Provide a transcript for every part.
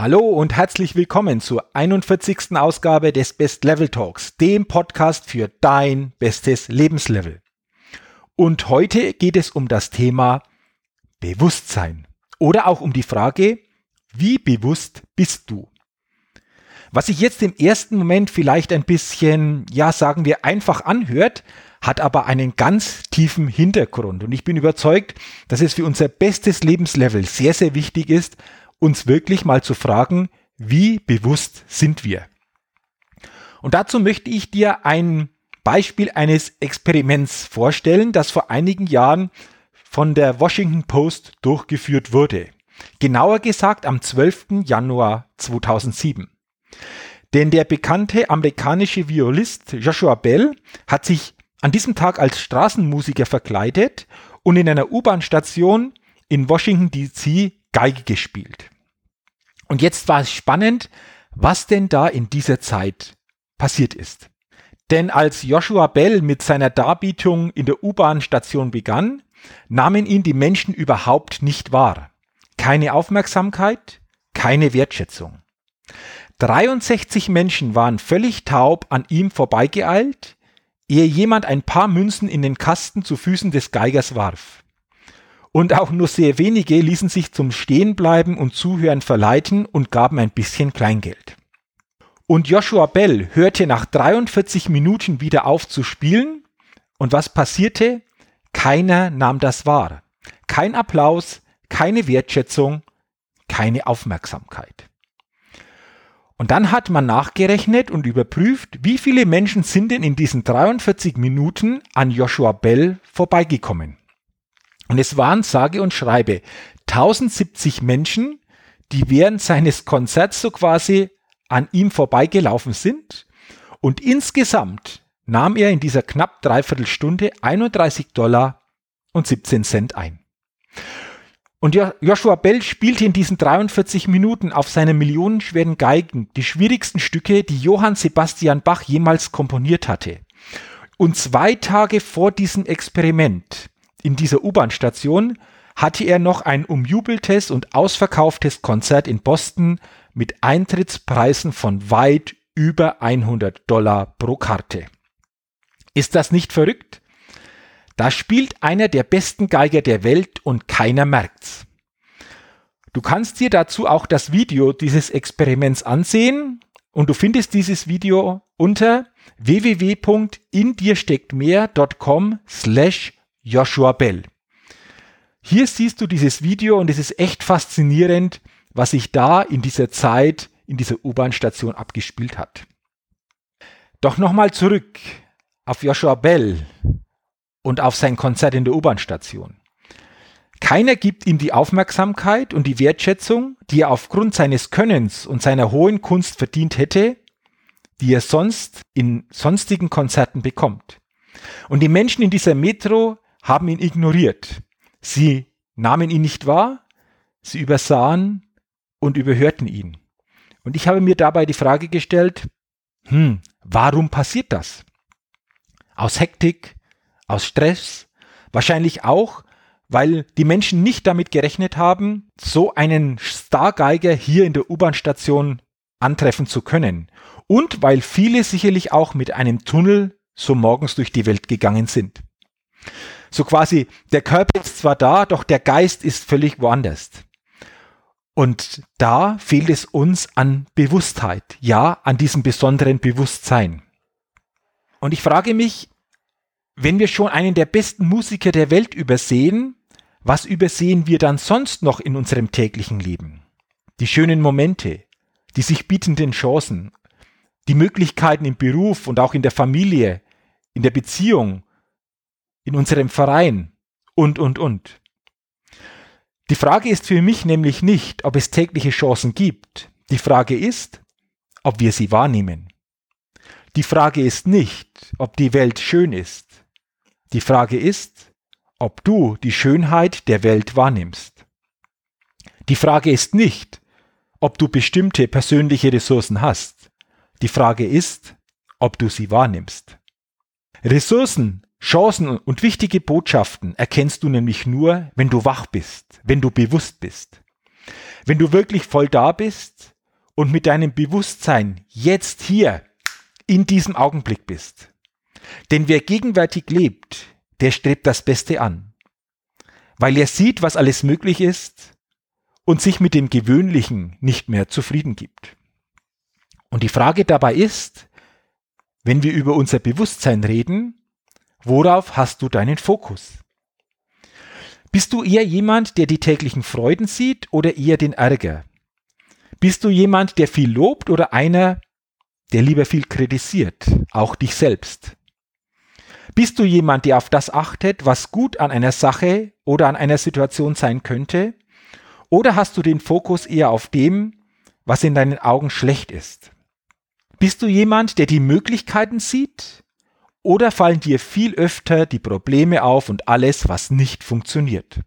Hallo und herzlich willkommen zur 41. Ausgabe des Best Level Talks, dem Podcast für dein bestes Lebenslevel. Und heute geht es um das Thema Bewusstsein oder auch um die Frage, wie bewusst bist du? Was sich jetzt im ersten Moment vielleicht ein bisschen, ja, sagen wir, einfach anhört, hat aber einen ganz tiefen Hintergrund. Und ich bin überzeugt, dass es für unser bestes Lebenslevel sehr, sehr wichtig ist, uns wirklich mal zu fragen, wie bewusst sind wir? Und dazu möchte ich dir ein Beispiel eines Experiments vorstellen, das vor einigen Jahren von der Washington Post durchgeführt wurde. Genauer gesagt am 12. Januar 2007. Denn der bekannte amerikanische Violist Joshua Bell hat sich an diesem Tag als Straßenmusiker verkleidet und in einer U-Bahn-Station in Washington DC Geige gespielt. Und jetzt war es spannend, was denn da in dieser Zeit passiert ist. Denn als Joshua Bell mit seiner Darbietung in der U-Bahn-Station begann, nahmen ihn die Menschen überhaupt nicht wahr. Keine Aufmerksamkeit, keine Wertschätzung. 63 Menschen waren völlig taub an ihm vorbeigeeilt, ehe jemand ein paar Münzen in den Kasten zu Füßen des Geigers warf. Und auch nur sehr wenige ließen sich zum Stehenbleiben und Zuhören verleiten und gaben ein bisschen Kleingeld. Und Joshua Bell hörte nach 43 Minuten wieder auf zu spielen. Und was passierte? Keiner nahm das wahr. Kein Applaus, keine Wertschätzung, keine Aufmerksamkeit. Und dann hat man nachgerechnet und überprüft, wie viele Menschen sind denn in diesen 43 Minuten an Joshua Bell vorbeigekommen. Und es waren sage und schreibe 1070 Menschen, die während seines Konzerts so quasi an ihm vorbeigelaufen sind. Und insgesamt nahm er in dieser knapp dreiviertel Stunde 31 Dollar und 17 Cent ein. Und Joshua Bell spielte in diesen 43 Minuten auf seinen millionenschweren Geigen die schwierigsten Stücke, die Johann Sebastian Bach jemals komponiert hatte. Und zwei Tage vor diesem Experiment in dieser U-Bahn-Station hatte er noch ein umjubeltes und ausverkauftes Konzert in Boston mit Eintrittspreisen von weit über 100 Dollar pro Karte. Ist das nicht verrückt? Da spielt einer der besten Geiger der Welt und keiner merkt's. Du kannst dir dazu auch das Video dieses Experiments ansehen und du findest dieses Video unter www.indirstecktmehr.com slash Joshua Bell. Hier siehst du dieses Video und es ist echt faszinierend, was sich da in dieser Zeit in dieser U-Bahn-Station abgespielt hat. Doch nochmal zurück auf Joshua Bell und auf sein Konzert in der U-Bahn-Station. Keiner gibt ihm die Aufmerksamkeit und die Wertschätzung, die er aufgrund seines Könnens und seiner hohen Kunst verdient hätte, die er sonst in sonstigen Konzerten bekommt. Und die Menschen in dieser Metro haben ihn ignoriert. Sie nahmen ihn nicht wahr, sie übersahen und überhörten ihn. Und ich habe mir dabei die Frage gestellt, hm, warum passiert das? Aus Hektik, aus Stress, wahrscheinlich auch, weil die Menschen nicht damit gerechnet haben, so einen Stargeiger hier in der U-Bahn-Station antreffen zu können. Und weil viele sicherlich auch mit einem Tunnel so morgens durch die Welt gegangen sind. So quasi, der Körper ist zwar da, doch der Geist ist völlig woanders. Und da fehlt es uns an Bewusstheit, ja, an diesem besonderen Bewusstsein. Und ich frage mich, wenn wir schon einen der besten Musiker der Welt übersehen, was übersehen wir dann sonst noch in unserem täglichen Leben? Die schönen Momente, die sich bietenden Chancen, die Möglichkeiten im Beruf und auch in der Familie, in der Beziehung, in unserem Verein und, und, und. Die Frage ist für mich nämlich nicht, ob es tägliche Chancen gibt. Die Frage ist, ob wir sie wahrnehmen. Die Frage ist nicht, ob die Welt schön ist. Die Frage ist, ob du die Schönheit der Welt wahrnimmst. Die Frage ist nicht, ob du bestimmte persönliche Ressourcen hast. Die Frage ist, ob du sie wahrnimmst. Ressourcen, Chancen und wichtige Botschaften erkennst du nämlich nur, wenn du wach bist, wenn du bewusst bist. Wenn du wirklich voll da bist und mit deinem Bewusstsein jetzt hier in diesem Augenblick bist. Denn wer gegenwärtig lebt, der strebt das Beste an, weil er sieht, was alles möglich ist und sich mit dem Gewöhnlichen nicht mehr zufrieden gibt. Und die Frage dabei ist, wenn wir über unser Bewusstsein reden, worauf hast du deinen Fokus? Bist du eher jemand, der die täglichen Freuden sieht oder eher den Ärger? Bist du jemand, der viel lobt oder einer, der lieber viel kritisiert, auch dich selbst? Bist du jemand, der auf das achtet, was gut an einer Sache oder an einer Situation sein könnte? Oder hast du den Fokus eher auf dem, was in deinen Augen schlecht ist? Bist du jemand, der die Möglichkeiten sieht? Oder fallen dir viel öfter die Probleme auf und alles, was nicht funktioniert?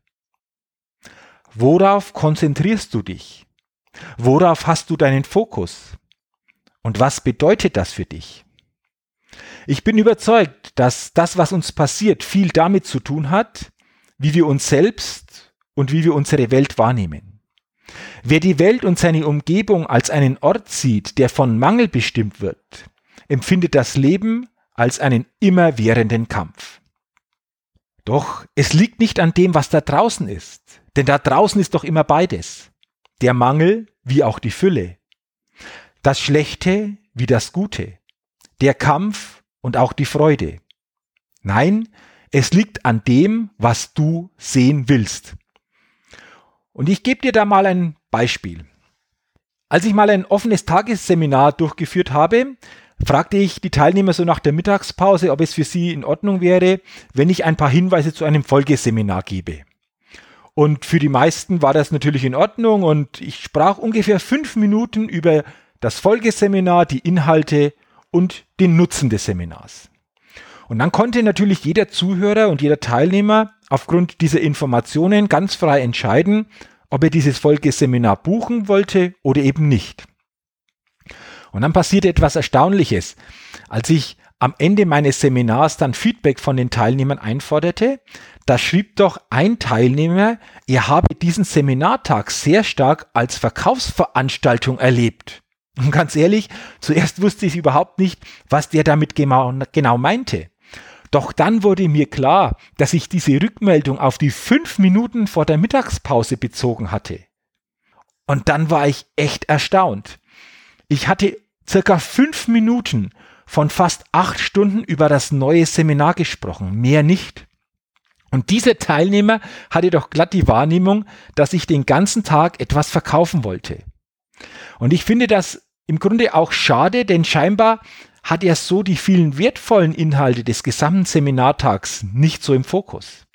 Worauf konzentrierst du dich? Worauf hast du deinen Fokus? Und was bedeutet das für dich? Ich bin überzeugt, dass das, was uns passiert, viel damit zu tun hat, wie wir uns selbst und wie wir unsere Welt wahrnehmen. Wer die Welt und seine Umgebung als einen Ort sieht, der von Mangel bestimmt wird, empfindet das Leben als einen immerwährenden Kampf. Doch es liegt nicht an dem, was da draußen ist, denn da draußen ist doch immer beides, der Mangel wie auch die Fülle, das Schlechte wie das Gute, der Kampf und auch die Freude. Nein, es liegt an dem, was du sehen willst. Und ich gebe dir da mal ein Beispiel. Als ich mal ein offenes Tagesseminar durchgeführt habe, fragte ich die Teilnehmer so nach der Mittagspause, ob es für sie in Ordnung wäre, wenn ich ein paar Hinweise zu einem Folgeseminar gebe. Und für die meisten war das natürlich in Ordnung und ich sprach ungefähr fünf Minuten über das Folgeseminar, die Inhalte und den Nutzen des Seminars. Und dann konnte natürlich jeder Zuhörer und jeder Teilnehmer aufgrund dieser Informationen ganz frei entscheiden, ob er dieses Folgeseminar buchen wollte oder eben nicht. Und dann passierte etwas Erstaunliches. Als ich am Ende meines Seminars dann Feedback von den Teilnehmern einforderte, da schrieb doch ein Teilnehmer, er habe diesen Seminartag sehr stark als Verkaufsveranstaltung erlebt. Und ganz ehrlich, zuerst wusste ich überhaupt nicht, was der damit genau, genau meinte. Doch dann wurde mir klar, dass ich diese Rückmeldung auf die fünf Minuten vor der Mittagspause bezogen hatte. Und dann war ich echt erstaunt. Ich hatte circa fünf Minuten von fast acht Stunden über das neue Seminar gesprochen, mehr nicht. Und dieser Teilnehmer hatte doch glatt die Wahrnehmung, dass ich den ganzen Tag etwas verkaufen wollte. Und ich finde das im Grunde auch schade, denn scheinbar hat er so die vielen wertvollen Inhalte des gesamten Seminartags nicht so im Fokus,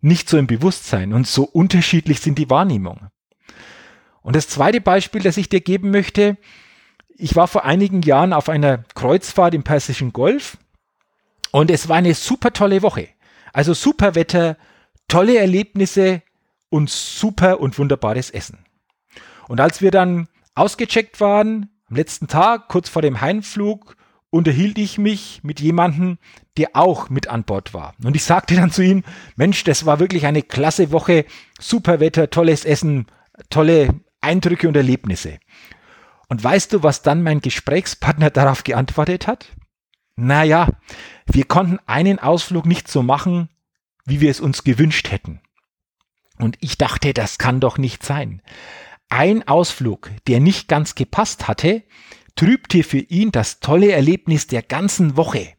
nicht so im Bewusstsein und so unterschiedlich sind die Wahrnehmungen. Und das zweite Beispiel, das ich dir geben möchte, ich war vor einigen Jahren auf einer Kreuzfahrt im Persischen Golf und es war eine super tolle Woche. Also super Wetter, tolle Erlebnisse und super und wunderbares Essen. Und als wir dann ausgecheckt waren, am letzten Tag, kurz vor dem Heimflug, unterhielt ich mich mit jemandem, der auch mit an Bord war. Und ich sagte dann zu ihm, Mensch, das war wirklich eine klasse Woche, super Wetter, tolles Essen, tolle Eindrücke und Erlebnisse. Und weißt du, was dann mein Gesprächspartner darauf geantwortet hat? Naja, wir konnten einen Ausflug nicht so machen, wie wir es uns gewünscht hätten. Und ich dachte, das kann doch nicht sein. Ein Ausflug, der nicht ganz gepasst hatte, trübte für ihn das tolle Erlebnis der ganzen Woche.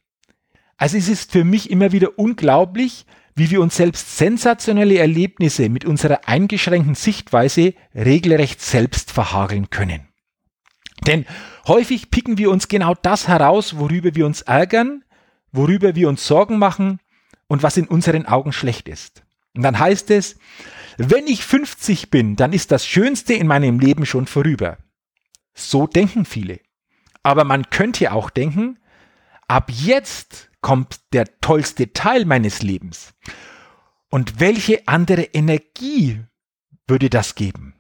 Also es ist für mich immer wieder unglaublich, wie wir uns selbst sensationelle Erlebnisse mit unserer eingeschränkten Sichtweise regelrecht selbst verhageln können. Denn häufig picken wir uns genau das heraus, worüber wir uns ärgern, worüber wir uns Sorgen machen und was in unseren Augen schlecht ist. Und dann heißt es, wenn ich 50 bin, dann ist das Schönste in meinem Leben schon vorüber. So denken viele. Aber man könnte auch denken, ab jetzt kommt der tollste Teil meines Lebens. Und welche andere Energie würde das geben?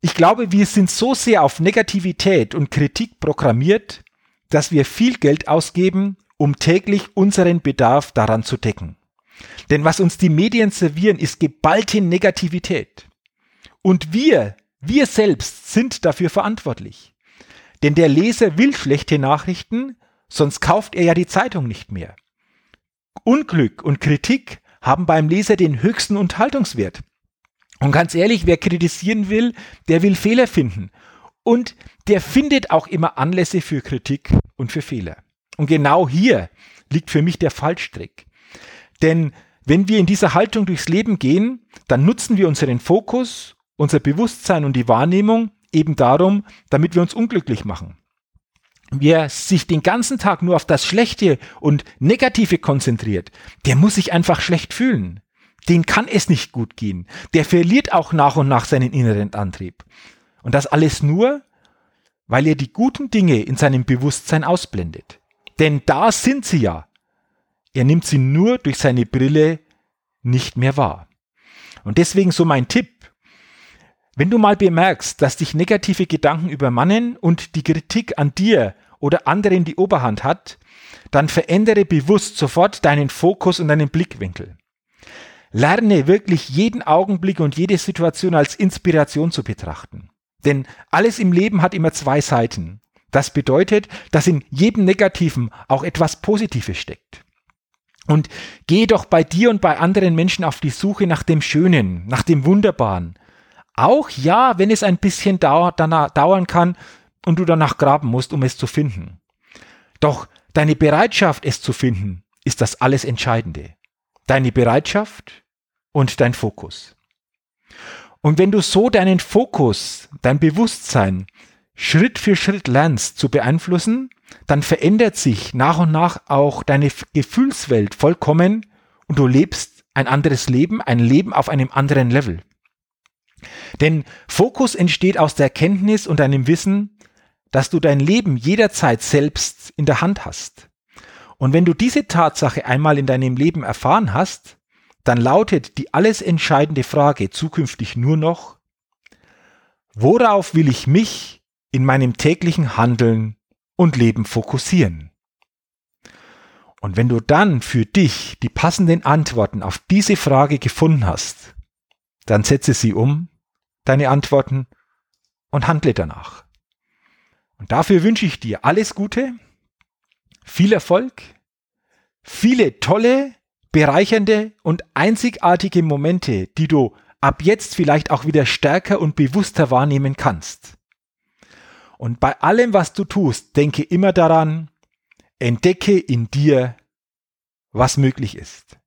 Ich glaube, wir sind so sehr auf Negativität und Kritik programmiert, dass wir viel Geld ausgeben, um täglich unseren Bedarf daran zu decken. Denn was uns die Medien servieren, ist geballte Negativität. Und wir, wir selbst sind dafür verantwortlich. Denn der Leser will schlechte Nachrichten, sonst kauft er ja die Zeitung nicht mehr. Unglück und Kritik haben beim Leser den höchsten Unterhaltungswert. Und ganz ehrlich, wer kritisieren will, der will Fehler finden. Und der findet auch immer Anlässe für Kritik und für Fehler. Und genau hier liegt für mich der Fallstrick. Denn wenn wir in dieser Haltung durchs Leben gehen, dann nutzen wir unseren Fokus, unser Bewusstsein und die Wahrnehmung eben darum, damit wir uns unglücklich machen. Wer sich den ganzen Tag nur auf das Schlechte und Negative konzentriert, der muss sich einfach schlecht fühlen. Den kann es nicht gut gehen. Der verliert auch nach und nach seinen inneren Antrieb. Und das alles nur, weil er die guten Dinge in seinem Bewusstsein ausblendet. Denn da sind sie ja. Er nimmt sie nur durch seine Brille nicht mehr wahr. Und deswegen so mein Tipp. Wenn du mal bemerkst, dass dich negative Gedanken übermannen und die Kritik an dir oder anderen die Oberhand hat, dann verändere bewusst sofort deinen Fokus und deinen Blickwinkel. Lerne wirklich jeden Augenblick und jede Situation als Inspiration zu betrachten. Denn alles im Leben hat immer zwei Seiten. Das bedeutet, dass in jedem Negativen auch etwas Positives steckt. Und geh doch bei dir und bei anderen Menschen auf die Suche nach dem Schönen, nach dem Wunderbaren. Auch ja, wenn es ein bisschen dauer, dauern kann und du danach graben musst, um es zu finden. Doch deine Bereitschaft, es zu finden, ist das alles Entscheidende. Deine Bereitschaft und dein Fokus. Und wenn du so deinen Fokus, dein Bewusstsein Schritt für Schritt lernst zu beeinflussen, dann verändert sich nach und nach auch deine Gefühlswelt vollkommen und du lebst ein anderes Leben, ein Leben auf einem anderen Level. Denn Fokus entsteht aus der Erkenntnis und deinem Wissen, dass du dein Leben jederzeit selbst in der Hand hast. Und wenn du diese Tatsache einmal in deinem Leben erfahren hast, dann lautet die alles entscheidende Frage zukünftig nur noch, worauf will ich mich in meinem täglichen Handeln und Leben fokussieren? Und wenn du dann für dich die passenden Antworten auf diese Frage gefunden hast, dann setze sie um, deine Antworten, und handle danach. Und dafür wünsche ich dir alles Gute, viel Erfolg, viele tolle, bereichernde und einzigartige Momente, die du ab jetzt vielleicht auch wieder stärker und bewusster wahrnehmen kannst. Und bei allem, was du tust, denke immer daran, entdecke in dir, was möglich ist.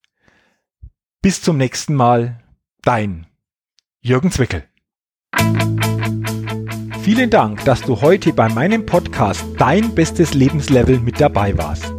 Bis zum nächsten Mal, dein Jürgen Zwickel. Vielen Dank, dass du heute bei meinem Podcast Dein bestes Lebenslevel mit dabei warst.